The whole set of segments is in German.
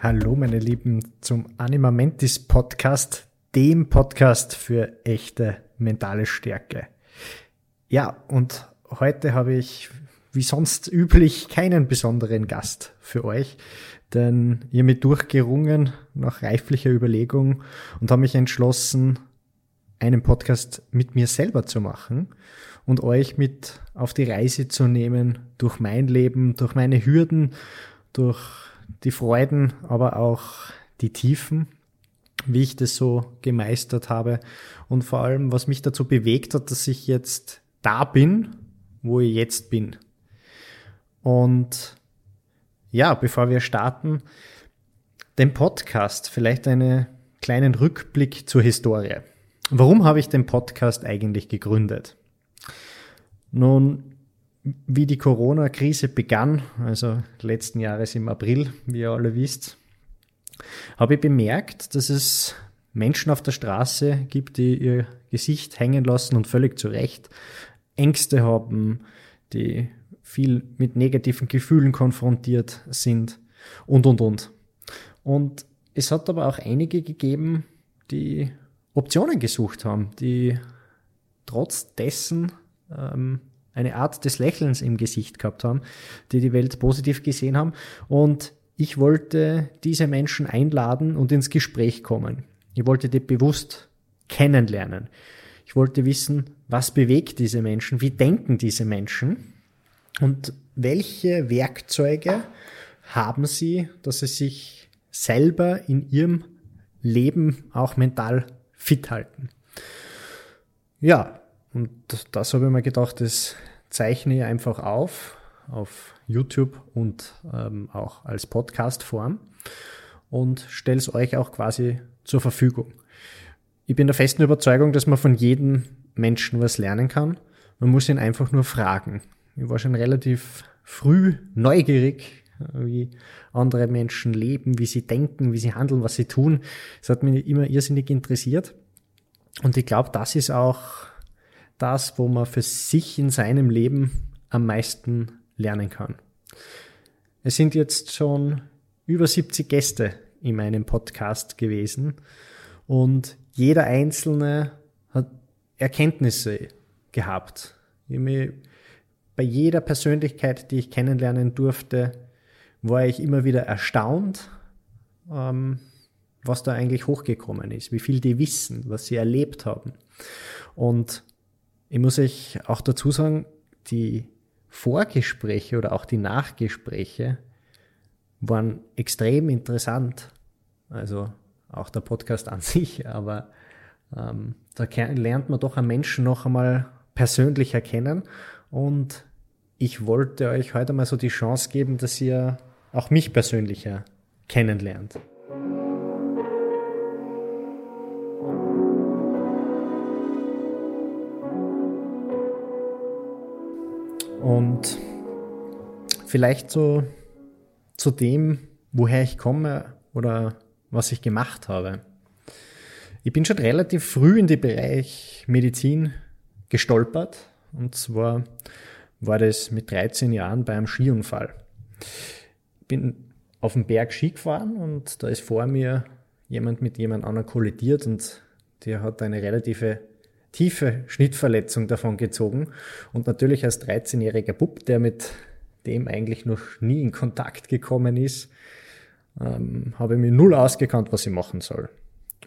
Hallo meine Lieben zum Animamentis Podcast, dem Podcast für echte mentale Stärke. Ja, und heute habe ich wie sonst üblich keinen besonderen Gast für euch, denn ihr mit durchgerungen nach reiflicher Überlegung und habe mich entschlossen, einen Podcast mit mir selber zu machen und euch mit auf die Reise zu nehmen durch mein Leben, durch meine Hürden, durch die Freuden, aber auch die Tiefen, wie ich das so gemeistert habe und vor allem, was mich dazu bewegt hat, dass ich jetzt da bin, wo ich jetzt bin. Und ja, bevor wir starten, den Podcast, vielleicht einen kleinen Rückblick zur Historie. Warum habe ich den Podcast eigentlich gegründet? Nun, wie die Corona-Krise begann, also letzten Jahres im April, wie ihr alle wisst, habe ich bemerkt, dass es Menschen auf der Straße gibt, die ihr Gesicht hängen lassen und völlig zu Recht Ängste haben, die viel mit negativen Gefühlen konfrontiert sind und, und, und. Und es hat aber auch einige gegeben, die Optionen gesucht haben, die trotz dessen ähm, eine Art des Lächelns im Gesicht gehabt haben, die die Welt positiv gesehen haben. Und ich wollte diese Menschen einladen und ins Gespräch kommen. Ich wollte die bewusst kennenlernen. Ich wollte wissen, was bewegt diese Menschen, wie denken diese Menschen und welche Werkzeuge haben sie, dass sie sich selber in ihrem Leben auch mental fit halten. Ja, und das habe ich mir gedacht, das zeichne ich einfach auf, auf YouTube und ähm, auch als Podcast-Form und stelle es euch auch quasi zur Verfügung. Ich bin der festen Überzeugung, dass man von jedem Menschen was lernen kann. Man muss ihn einfach nur fragen. Ich war schon relativ früh neugierig, wie andere Menschen leben, wie sie denken, wie sie handeln, was sie tun. Das hat mich immer irrsinnig interessiert. Und ich glaube, das ist auch das, wo man für sich in seinem Leben am meisten lernen kann. Es sind jetzt schon über 70 Gäste in meinem Podcast gewesen und jeder einzelne hat Erkenntnisse gehabt. bei jeder Persönlichkeit, die ich kennenlernen durfte, war ich immer wieder erstaunt, ähm, was da eigentlich hochgekommen ist, wie viel die wissen, was sie erlebt haben. Und ich muss euch auch dazu sagen, die Vorgespräche oder auch die Nachgespräche waren extrem interessant. Also auch der Podcast an sich, aber ähm, da lernt man doch einen Menschen noch einmal persönlich erkennen. Und ich wollte euch heute mal so die Chance geben, dass ihr auch mich persönlicher kennenlernt. Und vielleicht so zu dem, woher ich komme oder was ich gemacht habe. Ich bin schon relativ früh in den Bereich Medizin gestolpert. Und zwar war das mit 13 Jahren bei einem Skiunfall. Ich bin auf dem Berg Ski gefahren und da ist vor mir jemand mit jemand anderem kollidiert und der hat eine relative tiefe Schnittverletzung davon gezogen. Und natürlich als 13-jähriger Bub, der mit dem eigentlich noch nie in Kontakt gekommen ist, ähm, habe ich mir null ausgekannt, was ich machen soll.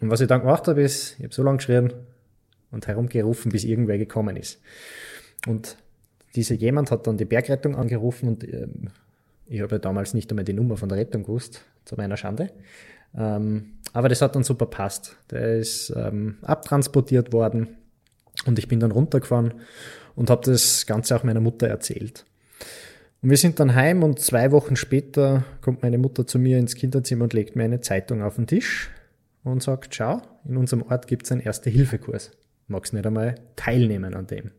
Und was ich dann gemacht habe, ist, ich habe so lange geschrien und herumgerufen, bis irgendwer gekommen ist. Und dieser jemand hat dann die Bergrettung angerufen und ähm, ich habe ja damals nicht einmal die Nummer von der Rettung gewusst, zu meiner Schande. Ähm, aber das hat dann super passt. Der ist ähm, abtransportiert worden und ich bin dann runtergefahren und habe das Ganze auch meiner Mutter erzählt. Und wir sind dann heim und zwei Wochen später kommt meine Mutter zu mir ins Kinderzimmer und legt mir eine Zeitung auf den Tisch und sagt, schau, in unserem Ort gibt es einen Erste-Hilfe-Kurs. Magst nicht einmal teilnehmen an dem?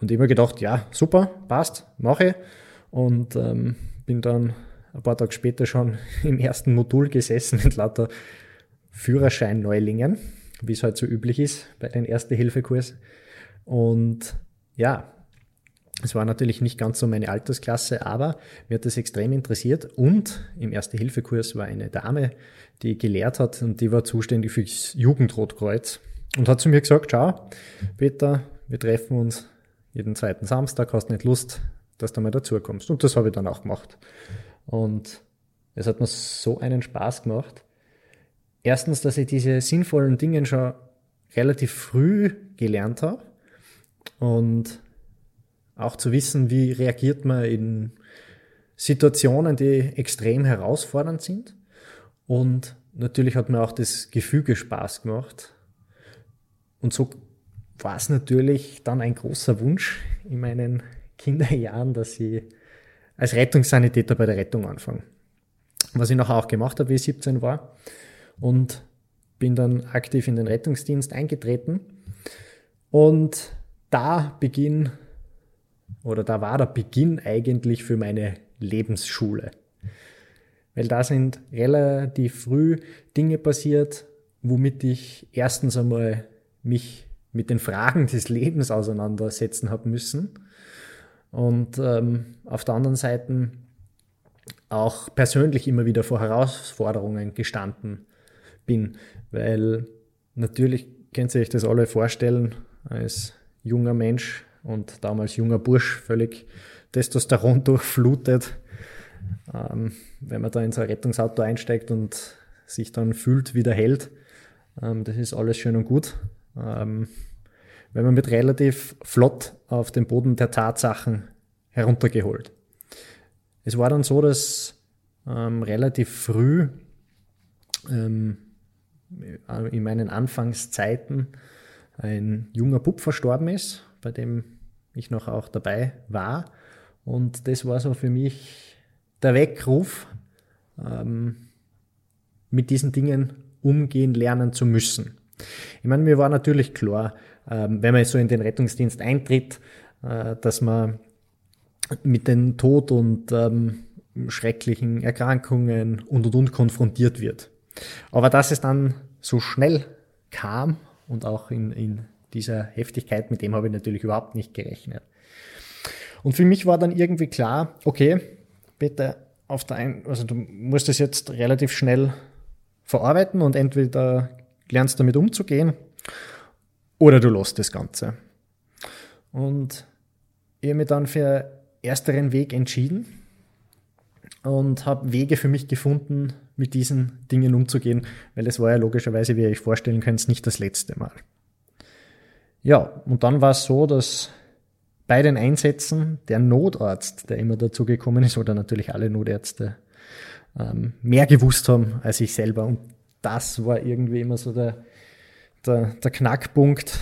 Und immer gedacht, ja, super, passt, mache. Und ähm, bin dann ein paar Tage später schon im ersten Modul gesessen mit lauter Führerschein-Neulingen wie es halt so üblich ist bei den Erste-Hilfe-Kurs. Und ja, Es war natürlich nicht ganz so meine Altersklasse, aber mir hat das extrem interessiert. Und im Erste-Hilfe-Kurs war eine Dame, die gelehrt hat und die war zuständig fürs Jugendrotkreuz und hat zu mir gesagt, schau, Peter, wir treffen uns jeden zweiten Samstag, hast nicht Lust, dass du mal dazukommst. Und das habe ich dann auch gemacht. Und es hat mir so einen Spaß gemacht. Erstens, dass ich diese sinnvollen Dinge schon relativ früh gelernt habe und auch zu wissen, wie reagiert man in Situationen, die extrem herausfordernd sind. Und natürlich hat mir auch das Gefüge Spaß gemacht. Und so war es natürlich dann ein großer Wunsch in meinen Kinderjahren, dass ich als Rettungssanitäter bei der Rettung anfange. Was ich nachher auch gemacht habe, wie ich 17 war. Und bin dann aktiv in den Rettungsdienst eingetreten. Und da Beginn oder da war der Beginn eigentlich für meine Lebensschule. Weil da sind relativ früh Dinge passiert, womit ich erstens einmal mich mit den Fragen des Lebens auseinandersetzen habe müssen. Und ähm, auf der anderen Seite auch persönlich immer wieder vor Herausforderungen gestanden bin, weil natürlich könnt ihr euch das alle vorstellen, als junger Mensch und damals junger Bursch völlig Testosteron durchflutet, ähm, wenn man da in so ein Rettungsauto einsteigt und sich dann fühlt wie der Held, ähm, das ist alles schön und gut. Ähm, wenn man mit relativ flott auf den Boden der Tatsachen heruntergeholt. Es war dann so, dass ähm, relativ früh ähm, in meinen Anfangszeiten ein junger Bub verstorben ist, bei dem ich noch auch dabei war. Und das war so für mich der Weckruf, ähm, mit diesen Dingen umgehen lernen zu müssen. Ich meine, mir war natürlich klar, ähm, wenn man so in den Rettungsdienst eintritt, äh, dass man mit dem Tod und ähm, schrecklichen Erkrankungen und und und konfrontiert wird. Aber dass es dann so schnell kam und auch in, in dieser Heftigkeit, mit dem habe ich natürlich überhaupt nicht gerechnet. Und für mich war dann irgendwie klar, okay, bitte auf der einen, also du musst es jetzt relativ schnell verarbeiten und entweder lernst damit umzugehen oder du lässt das Ganze. Und ich habe mich dann für ersteren Weg entschieden und habe Wege für mich gefunden, mit diesen Dingen umzugehen, weil es war ja logischerweise, wie ihr euch vorstellen könnt, nicht das letzte Mal. Ja, und dann war es so, dass bei den Einsätzen der Notarzt, der immer dazu gekommen ist, oder natürlich alle Notärzte, ähm, mehr gewusst haben als ich selber. Und das war irgendwie immer so der, der, der Knackpunkt.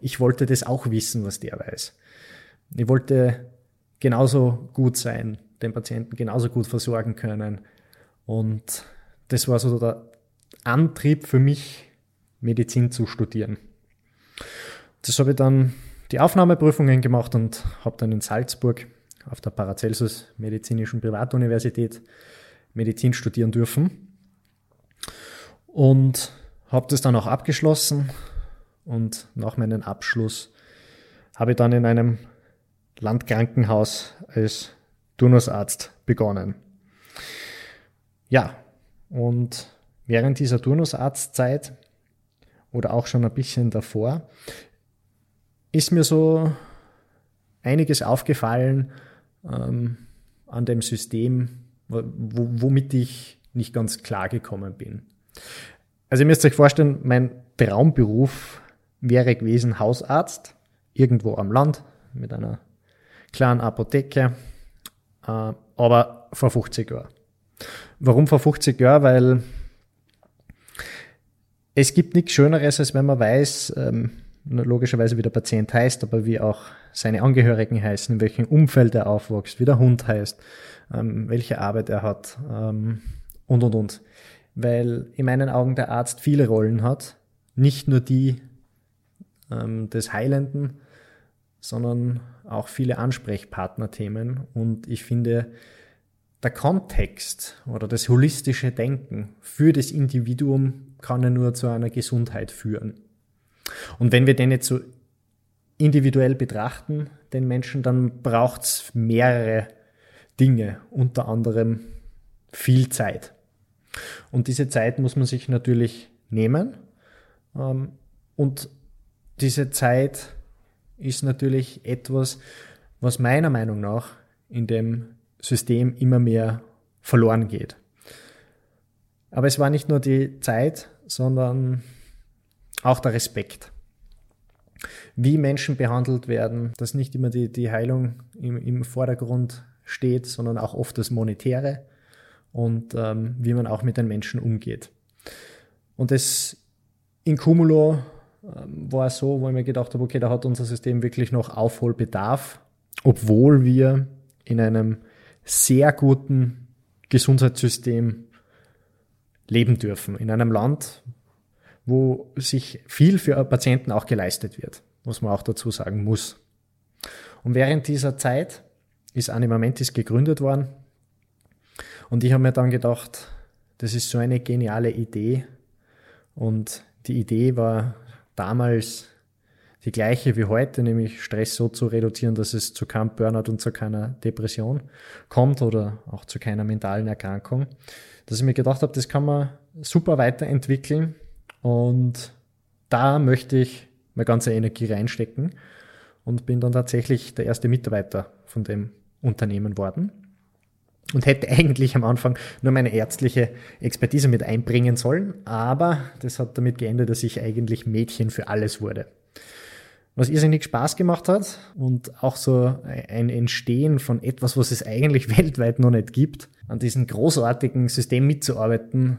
Ich wollte das auch wissen, was der weiß. Ich wollte genauso gut sein, den Patienten genauso gut versorgen können. Und das war so der Antrieb für mich, Medizin zu studieren. Das habe ich dann die Aufnahmeprüfungen gemacht und habe dann in Salzburg auf der Paracelsus Medizinischen Privatuniversität Medizin studieren dürfen. Und habe das dann auch abgeschlossen. Und nach meinem Abschluss habe ich dann in einem Landkrankenhaus als Turnusarzt begonnen. Ja, und während dieser Turnusarztzeit oder auch schon ein bisschen davor ist mir so einiges aufgefallen ähm, an dem System, womit ich nicht ganz klar gekommen bin. Also ihr müsst euch vorstellen, mein Traumberuf wäre gewesen Hausarzt, irgendwo am Land mit einer kleinen Apotheke, aber vor 50 Jahren. Warum vor 50 Jahren? Weil es gibt nichts Schöneres, als wenn man weiß, ähm, logischerweise wie der Patient heißt, aber wie auch seine Angehörigen heißen, in welchem Umfeld er aufwächst, wie der Hund heißt, ähm, welche Arbeit er hat ähm, und, und, und. Weil in meinen Augen der Arzt viele Rollen hat, nicht nur die des Heilenden, sondern auch viele Ansprechpartnerthemen. Und ich finde, der Kontext oder das holistische Denken für das Individuum kann ja nur zu einer Gesundheit führen. Und wenn wir den jetzt so individuell betrachten, den Menschen, dann braucht es mehrere Dinge, unter anderem viel Zeit. Und diese Zeit muss man sich natürlich nehmen. Ähm, und diese Zeit ist natürlich etwas, was meiner Meinung nach in dem System immer mehr verloren geht. Aber es war nicht nur die Zeit, sondern auch der Respekt. Wie Menschen behandelt werden, dass nicht immer die, die Heilung im, im Vordergrund steht, sondern auch oft das Monetäre und ähm, wie man auch mit den Menschen umgeht. Und das in Cumulo war es so, wo ich mir gedacht habe, okay, da hat unser System wirklich noch Aufholbedarf, obwohl wir in einem sehr guten Gesundheitssystem leben dürfen. In einem Land, wo sich viel für Patienten auch geleistet wird, was man auch dazu sagen muss. Und während dieser Zeit ist Animamentis gegründet worden. Und ich habe mir dann gedacht, das ist so eine geniale Idee. Und die Idee war damals die gleiche wie heute, nämlich Stress so zu reduzieren, dass es zu keinem Burnout und zu keiner Depression kommt oder auch zu keiner mentalen Erkrankung. Dass ich mir gedacht habe, das kann man super weiterentwickeln und da möchte ich meine ganze Energie reinstecken und bin dann tatsächlich der erste Mitarbeiter von dem Unternehmen worden und hätte eigentlich am Anfang nur meine ärztliche Expertise mit einbringen sollen, aber das hat damit geendet, dass ich eigentlich Mädchen für alles wurde. Was irrsinnig Spaß gemacht hat und auch so ein Entstehen von etwas, was es eigentlich weltweit noch nicht gibt, an diesem großartigen System mitzuarbeiten,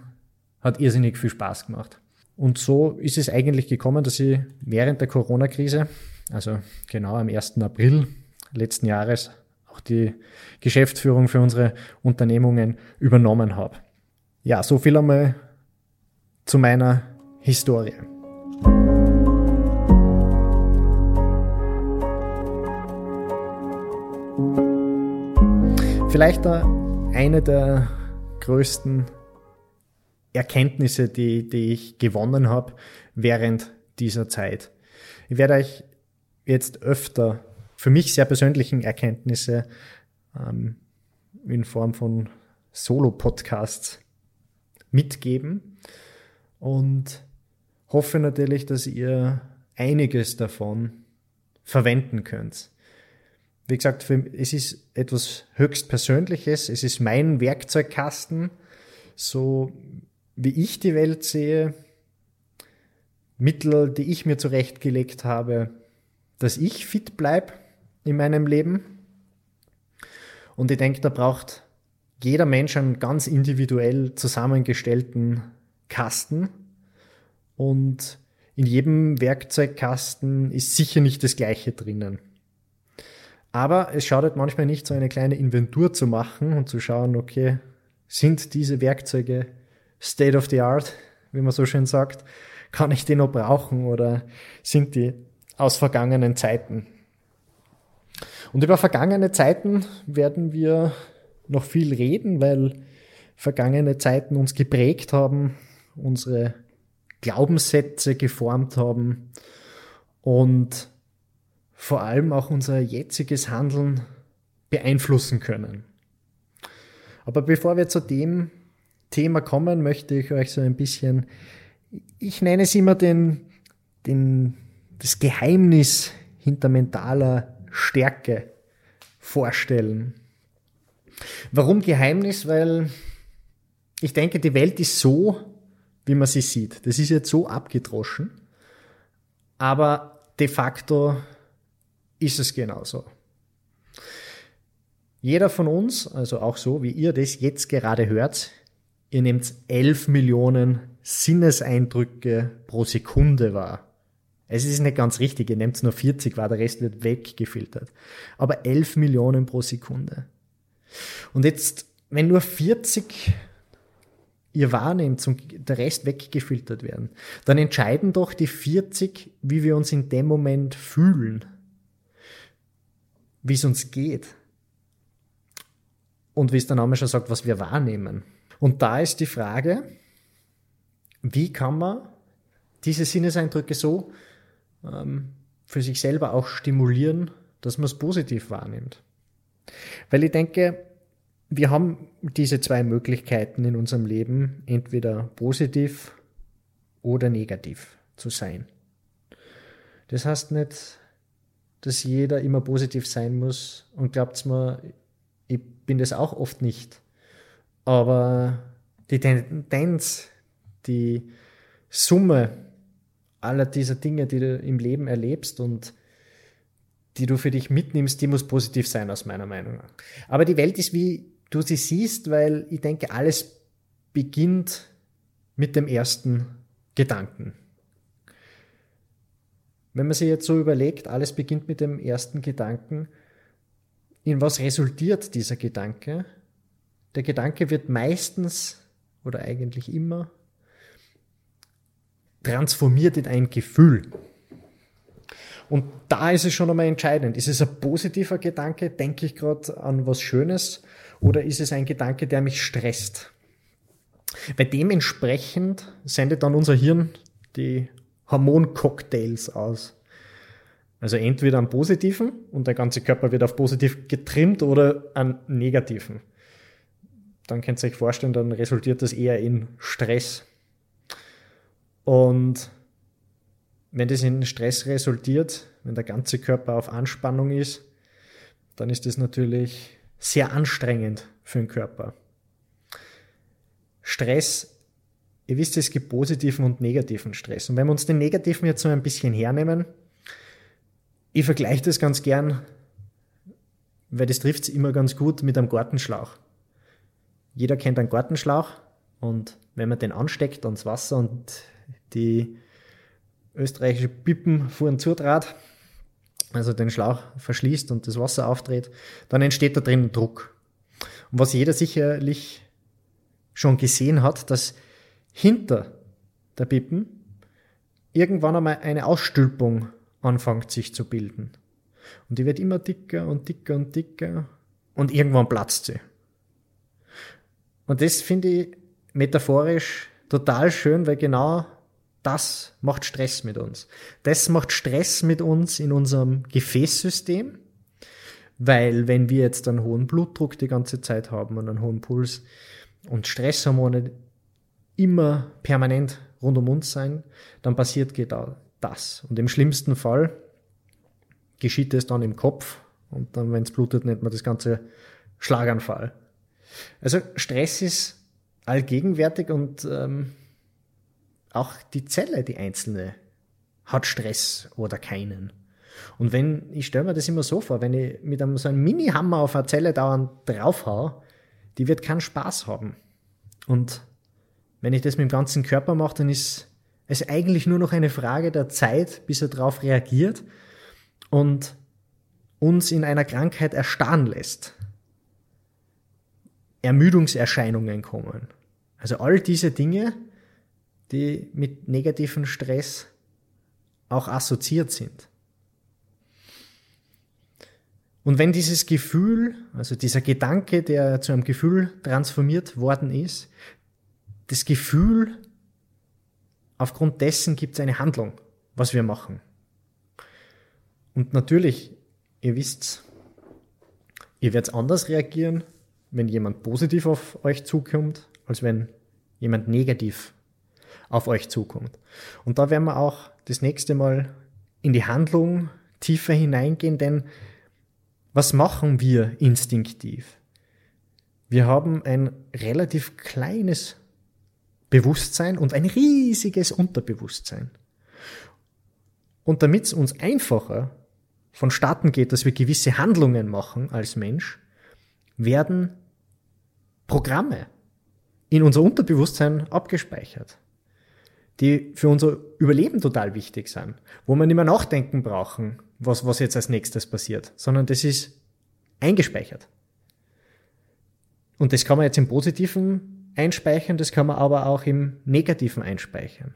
hat irrsinnig viel Spaß gemacht. Und so ist es eigentlich gekommen, dass ich während der Corona-Krise, also genau am 1. April letzten Jahres, auch die Geschäftsführung für unsere Unternehmungen übernommen habe. Ja, so viel einmal zu meiner Historie. Vielleicht eine der größten Erkenntnisse, die, die ich gewonnen habe während dieser Zeit. Ich werde euch jetzt öfter für mich sehr persönlichen Erkenntnisse ähm, in Form von Solo-Podcasts mitgeben und hoffe natürlich, dass ihr einiges davon verwenden könnt. Wie gesagt, für, es ist etwas höchst Persönliches, es ist mein Werkzeugkasten, so wie ich die Welt sehe, Mittel, die ich mir zurechtgelegt habe, dass ich fit bleibe in meinem Leben. Und ich denke, da braucht jeder Mensch einen ganz individuell zusammengestellten Kasten. Und in jedem Werkzeugkasten ist sicher nicht das Gleiche drinnen. Aber es schadet manchmal nicht, so eine kleine Inventur zu machen und zu schauen, okay, sind diese Werkzeuge State of the Art, wie man so schön sagt? Kann ich die noch brauchen oder sind die aus vergangenen Zeiten? Und über vergangene Zeiten werden wir noch viel reden, weil vergangene Zeiten uns geprägt haben, unsere Glaubenssätze geformt haben und vor allem auch unser jetziges Handeln beeinflussen können. Aber bevor wir zu dem Thema kommen, möchte ich euch so ein bisschen, ich nenne es immer den, den, das Geheimnis hinter mentaler Stärke vorstellen. Warum Geheimnis? Weil ich denke, die Welt ist so, wie man sie sieht. Das ist jetzt so abgedroschen. Aber de facto ist es genauso. Jeder von uns, also auch so wie ihr das jetzt gerade hört, ihr nehmt 11 Millionen Sinneseindrücke pro Sekunde wahr. Es ist nicht ganz richtig, ihr nehmt nur 40 wahr, der Rest wird weggefiltert. Aber 11 Millionen pro Sekunde. Und jetzt, wenn nur 40 ihr wahrnehmt und der Rest weggefiltert werden, dann entscheiden doch die 40, wie wir uns in dem Moment fühlen, wie es uns geht. Und wie es der Name schon sagt, was wir wahrnehmen. Und da ist die Frage, wie kann man diese Sinneseindrücke so ähm, für sich selber auch stimulieren, dass man es positiv wahrnimmt. Weil ich denke, wir haben diese zwei Möglichkeiten in unserem Leben, entweder positiv oder negativ zu sein. Das heißt nicht, dass jeder immer positiv sein muss und glaubt's mir, ich bin das auch oft nicht. Aber die Tendenz, die Summe aller dieser Dinge, die du im Leben erlebst und die du für dich mitnimmst, die muss positiv sein, aus meiner Meinung. Aber die Welt ist, wie du sie siehst, weil ich denke, alles beginnt mit dem ersten Gedanken. Wenn man sich jetzt so überlegt, alles beginnt mit dem ersten Gedanken, in was resultiert dieser Gedanke? Der Gedanke wird meistens oder eigentlich immer transformiert in ein Gefühl. Und da ist es schon einmal entscheidend. Ist es ein positiver Gedanke? Denke ich gerade an was Schönes? Oder ist es ein Gedanke, der mich stresst? Weil dementsprechend sendet dann unser Hirn die Hormoncocktails aus. Also entweder einen positiven und der ganze Körper wird auf positiv getrimmt oder einen negativen. Dann könnt ihr euch vorstellen, dann resultiert das eher in Stress. Und wenn das in Stress resultiert, wenn der ganze Körper auf Anspannung ist, dann ist das natürlich sehr anstrengend für den Körper. Stress, ihr wisst, es gibt positiven und negativen Stress. Und wenn wir uns den negativen jetzt so ein bisschen hernehmen, ich vergleiche das ganz gern, weil das trifft es immer ganz gut mit einem Gartenschlauch. Jeder kennt einen Gartenschlauch und wenn man den ansteckt ans Wasser und die österreichische Pippen fuhren Zudraht, also den Schlauch verschließt und das Wasser aufdreht, dann entsteht da drin Druck. Und was jeder sicherlich schon gesehen hat, dass hinter der Pippen irgendwann einmal eine Ausstülpung anfängt sich zu bilden. Und die wird immer dicker und dicker und dicker und irgendwann platzt sie. Und das finde ich metaphorisch total schön, weil genau das macht Stress mit uns. Das macht Stress mit uns in unserem Gefäßsystem, weil wenn wir jetzt einen hohen Blutdruck die ganze Zeit haben und einen hohen Puls und Stresshormone immer permanent rund um uns sein, dann passiert genau das. Und im schlimmsten Fall geschieht es dann im Kopf und dann, wenn es blutet, nennt man das Ganze Schlaganfall. Also Stress ist allgegenwärtig und ähm, auch die Zelle, die einzelne, hat Stress oder keinen. Und wenn, ich stelle mir das immer so vor, wenn ich mit einem so einem Mini-Hammer auf eine Zelle dauernd draufhau, die wird keinen Spaß haben. Und wenn ich das mit dem ganzen Körper mache, dann ist es eigentlich nur noch eine Frage der Zeit, bis er darauf reagiert und uns in einer Krankheit erstarren lässt. Ermüdungserscheinungen kommen. Also all diese Dinge die mit negativen Stress auch assoziiert sind. Und wenn dieses Gefühl, also dieser Gedanke, der zu einem Gefühl transformiert worden ist, das Gefühl, aufgrund dessen gibt es eine Handlung, was wir machen. Und natürlich, ihr wisst, ihr werdet anders reagieren, wenn jemand positiv auf euch zukommt, als wenn jemand negativ auf euch zukommt. Und da werden wir auch das nächste Mal in die Handlung tiefer hineingehen, denn was machen wir instinktiv? Wir haben ein relativ kleines Bewusstsein und ein riesiges Unterbewusstsein. Und damit es uns einfacher vonstatten geht, dass wir gewisse Handlungen machen als Mensch, werden Programme in unser Unterbewusstsein abgespeichert die für unser Überleben total wichtig sind, wo wir nicht mehr nachdenken brauchen, was, was jetzt als nächstes passiert, sondern das ist eingespeichert. Und das kann man jetzt im Positiven einspeichern, das kann man aber auch im Negativen einspeichern.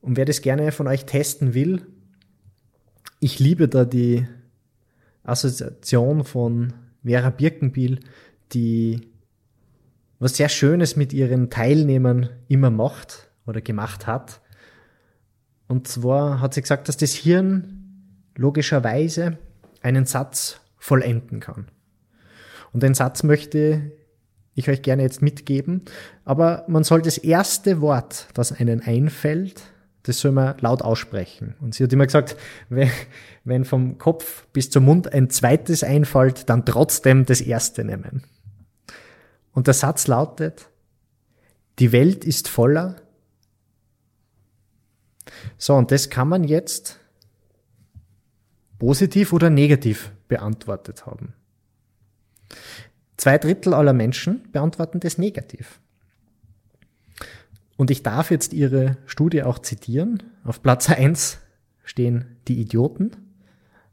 Und wer das gerne von euch testen will, ich liebe da die Assoziation von Vera Birkenbiel, die was sehr Schönes mit ihren Teilnehmern immer macht oder gemacht hat. Und zwar hat sie gesagt, dass das Hirn logischerweise einen Satz vollenden kann. Und den Satz möchte ich euch gerne jetzt mitgeben. Aber man soll das erste Wort, das einen einfällt, das soll man laut aussprechen. Und sie hat immer gesagt, wenn, vom Kopf bis zum Mund ein zweites einfällt, dann trotzdem das erste nehmen. Und der Satz lautet, die Welt ist voller. So, und das kann man jetzt positiv oder negativ beantwortet haben. Zwei Drittel aller Menschen beantworten das negativ. Und ich darf jetzt Ihre Studie auch zitieren. Auf Platz eins stehen die Idioten.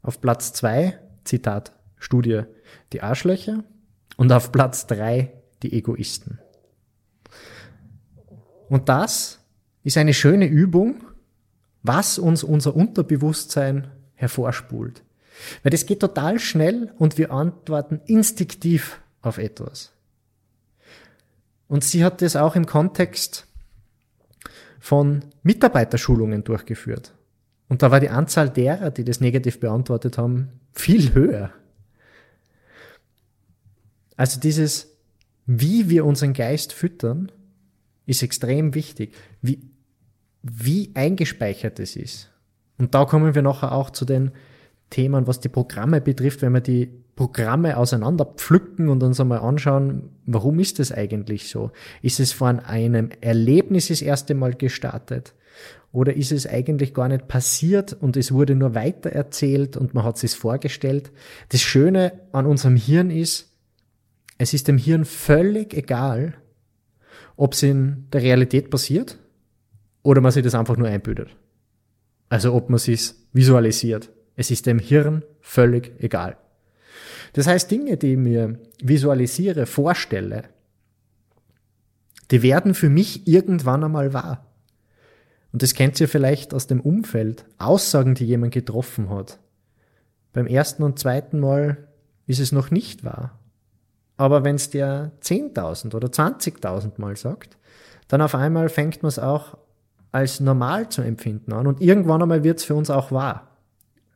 Auf Platz zwei Zitat, Studie, die Arschlöcher. Und auf Platz drei die Egoisten. Und das ist eine schöne Übung, was uns unser Unterbewusstsein hervorspult. Weil das geht total schnell und wir antworten instinktiv auf etwas. Und sie hat das auch im Kontext von Mitarbeiterschulungen durchgeführt. Und da war die Anzahl derer, die das negativ beantwortet haben, viel höher. Also dieses, wie wir unseren Geist füttern, ist extrem wichtig. Wie, wie eingespeichert es ist. Und da kommen wir nachher auch zu den Themen, was die Programme betrifft, wenn wir die Programme auseinander pflücken und uns einmal anschauen, warum ist das eigentlich so? Ist es von einem Erlebnis das erste Mal gestartet? Oder ist es eigentlich gar nicht passiert und es wurde nur weiter erzählt und man hat es vorgestellt? Das Schöne an unserem Hirn ist, es ist dem Hirn völlig egal, ob es in der Realität passiert oder man sich das einfach nur einbildet. Also ob man es visualisiert. Es ist dem Hirn völlig egal. Das heißt, Dinge, die ich mir visualisiere, vorstelle, die werden für mich irgendwann einmal wahr. Und das kennt ihr vielleicht aus dem Umfeld. Aussagen, die jemand getroffen hat. Beim ersten und zweiten Mal ist es noch nicht wahr. Aber wenn es dir 10.000 oder 20.000 Mal sagt, dann auf einmal fängt man es auch als normal zu empfinden an und irgendwann einmal wird es für uns auch wahr.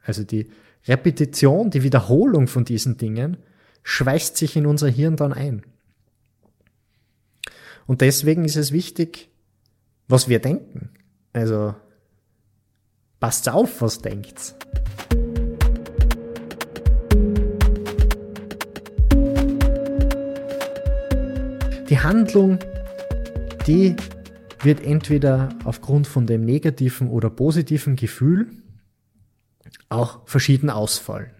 Also die Repetition, die Wiederholung von diesen Dingen schweißt sich in unser Hirn dann ein. Und deswegen ist es wichtig, was wir denken. Also passt auf, was denkt. Die Handlung, die wird entweder aufgrund von dem negativen oder positiven Gefühl auch verschieden ausfallen.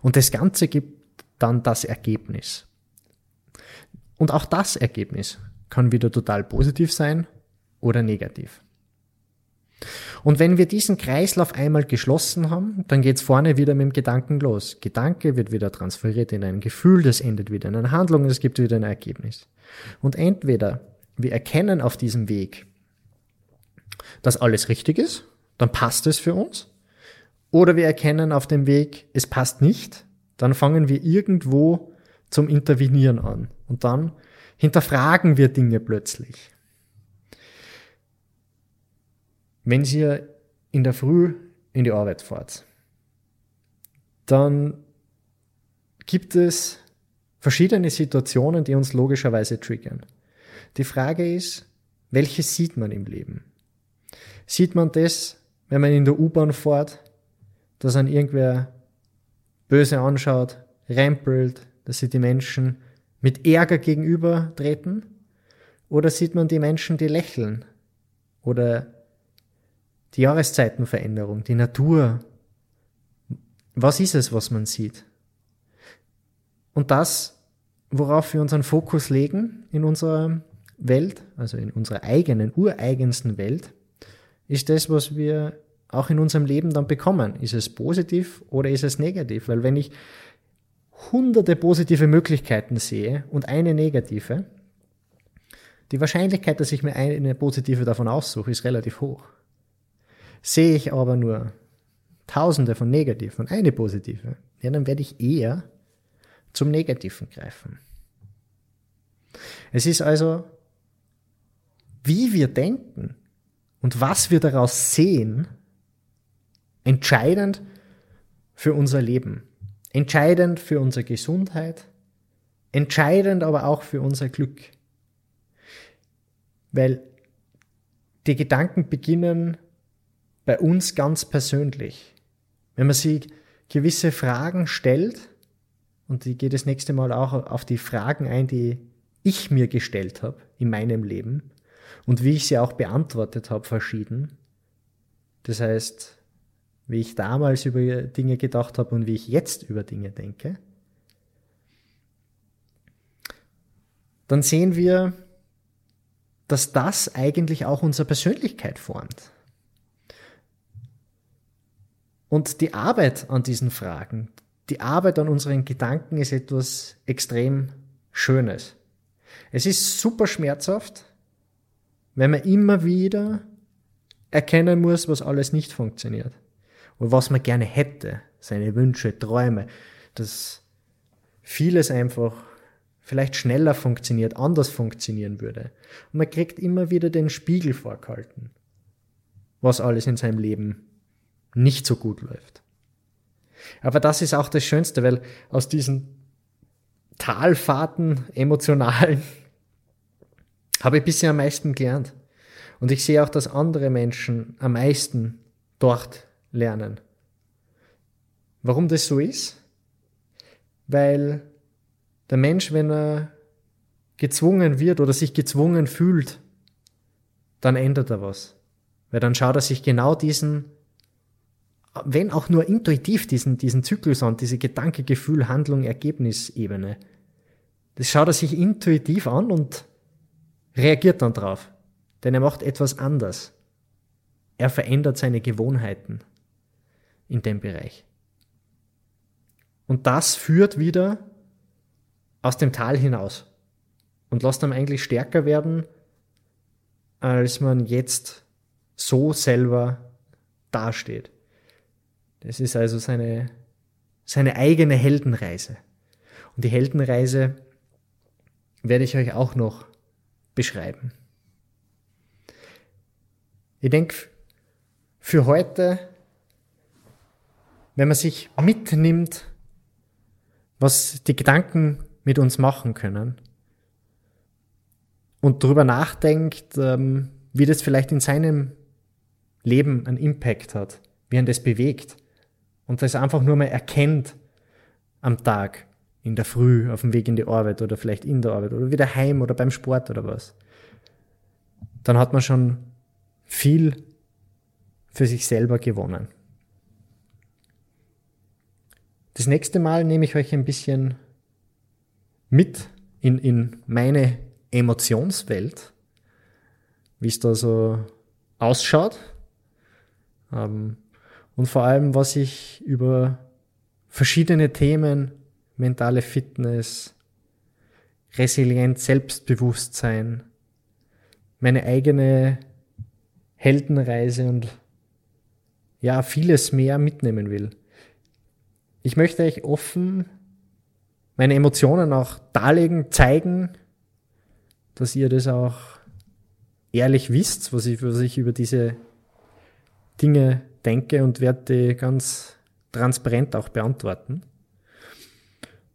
Und das Ganze gibt dann das Ergebnis. Und auch das Ergebnis kann wieder total positiv sein oder negativ. Und wenn wir diesen Kreislauf einmal geschlossen haben, dann geht's vorne wieder mit dem Gedanken los. Gedanke wird wieder transferiert in ein Gefühl, das endet wieder in eine Handlung und es gibt wieder ein Ergebnis. Und entweder wir erkennen auf diesem Weg, dass alles richtig ist, dann passt es für uns, oder wir erkennen auf dem Weg, es passt nicht, dann fangen wir irgendwo zum Intervenieren an. Und dann hinterfragen wir Dinge plötzlich. Wenn ihr in der Früh in die Arbeit fahrt, dann gibt es verschiedene Situationen, die uns logischerweise triggern. Die Frage ist, welche sieht man im Leben? Sieht man das, wenn man in der U-Bahn fährt, dass an irgendwer böse anschaut, rempelt, dass sie die Menschen mit Ärger gegenüber treten? Oder sieht man die Menschen, die lächeln? Oder die Jahreszeitenveränderung, die Natur? Was ist es, was man sieht? Und das, worauf wir unseren Fokus legen in unserer Welt, also in unserer eigenen, ureigensten Welt, ist das, was wir auch in unserem Leben dann bekommen. Ist es positiv oder ist es negativ? Weil wenn ich hunderte positive Möglichkeiten sehe und eine negative, die Wahrscheinlichkeit, dass ich mir eine positive davon aussuche, ist relativ hoch. Sehe ich aber nur tausende von negativen und eine positive, ja, dann werde ich eher zum Negativen greifen. Es ist also, wie wir denken, und was wir daraus sehen, entscheidend für unser Leben, entscheidend für unsere Gesundheit, entscheidend aber auch für unser Glück. Weil die Gedanken beginnen bei uns ganz persönlich. Wenn man sich gewisse Fragen stellt, und ich gehe das nächste Mal auch auf die Fragen ein, die ich mir gestellt habe in meinem Leben und wie ich sie auch beantwortet habe, verschieden. Das heißt, wie ich damals über Dinge gedacht habe und wie ich jetzt über Dinge denke. Dann sehen wir, dass das eigentlich auch unsere Persönlichkeit formt. Und die Arbeit an diesen Fragen, die Arbeit an unseren Gedanken ist etwas extrem Schönes. Es ist super schmerzhaft, wenn man immer wieder erkennen muss, was alles nicht funktioniert. Und was man gerne hätte, seine Wünsche, Träume, dass vieles einfach vielleicht schneller funktioniert, anders funktionieren würde. Und man kriegt immer wieder den Spiegel vorgehalten, was alles in seinem Leben nicht so gut läuft. Aber das ist auch das Schönste, weil aus diesen Talfahrten emotionalen habe ich bisher am meisten gelernt. Und ich sehe auch, dass andere Menschen am meisten dort lernen. Warum das so ist? Weil der Mensch, wenn er gezwungen wird oder sich gezwungen fühlt, dann ändert er was. Weil dann schaut er sich genau diesen, wenn auch nur intuitiv, diesen, diesen Zyklus an, diese Gedanke, Gefühl, Handlung, Ergebnisebene. Das schaut er sich intuitiv an und reagiert dann drauf. Denn er macht etwas anders. Er verändert seine Gewohnheiten in dem Bereich. Und das führt wieder aus dem Tal hinaus und lässt einem eigentlich stärker werden, als man jetzt so selber dasteht. Das ist also seine, seine eigene Heldenreise. Und die Heldenreise werde ich euch auch noch beschreiben. Ich denke, für heute, wenn man sich mitnimmt, was die Gedanken mit uns machen können. Und darüber nachdenkt, ähm, wie das vielleicht in seinem Leben einen Impact hat, wie ihn das bewegt. Und das einfach nur mal erkennt am Tag, in der Früh, auf dem Weg in die Arbeit oder vielleicht in der Arbeit oder wieder heim oder beim Sport oder was. Dann hat man schon viel für sich selber gewonnen. Das nächste Mal nehme ich euch ein bisschen mit in, in meine Emotionswelt, wie es da so ausschaut ähm, und vor allem, was ich über verschiedene Themen, mentale Fitness, Resilienz, Selbstbewusstsein, meine eigene Heldenreise und ja, vieles mehr mitnehmen will. Ich möchte euch offen meine Emotionen auch darlegen, zeigen, dass ihr das auch ehrlich wisst, was ich, was ich über diese Dinge denke und werde die ganz transparent auch beantworten.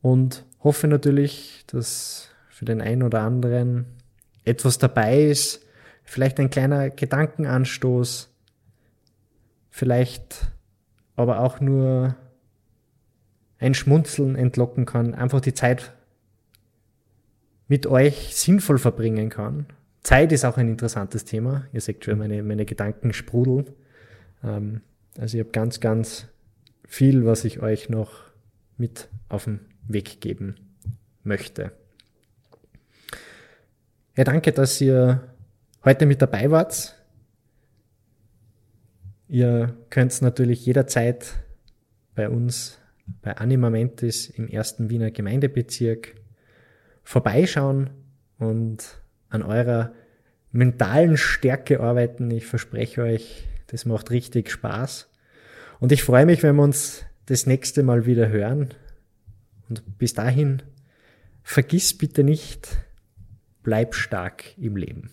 Und hoffe natürlich, dass für den einen oder anderen etwas dabei ist, vielleicht ein kleiner Gedankenanstoß, vielleicht aber auch nur ein Schmunzeln entlocken kann, einfach die Zeit mit euch sinnvoll verbringen kann. Zeit ist auch ein interessantes Thema. Ihr seht schon, meine, meine Gedanken sprudeln. Ähm, also ich habe ganz, ganz viel, was ich euch noch mit auf den Weg geben möchte. Ja, danke, dass ihr heute mit dabei wart. Ihr könnt natürlich jederzeit bei uns bei Anima Mentis im ersten Wiener Gemeindebezirk vorbeischauen und an eurer mentalen Stärke arbeiten. Ich verspreche euch, das macht richtig Spaß. Und ich freue mich, wenn wir uns das nächste Mal wieder hören. Und bis dahin, vergiss bitte nicht, bleib stark im Leben.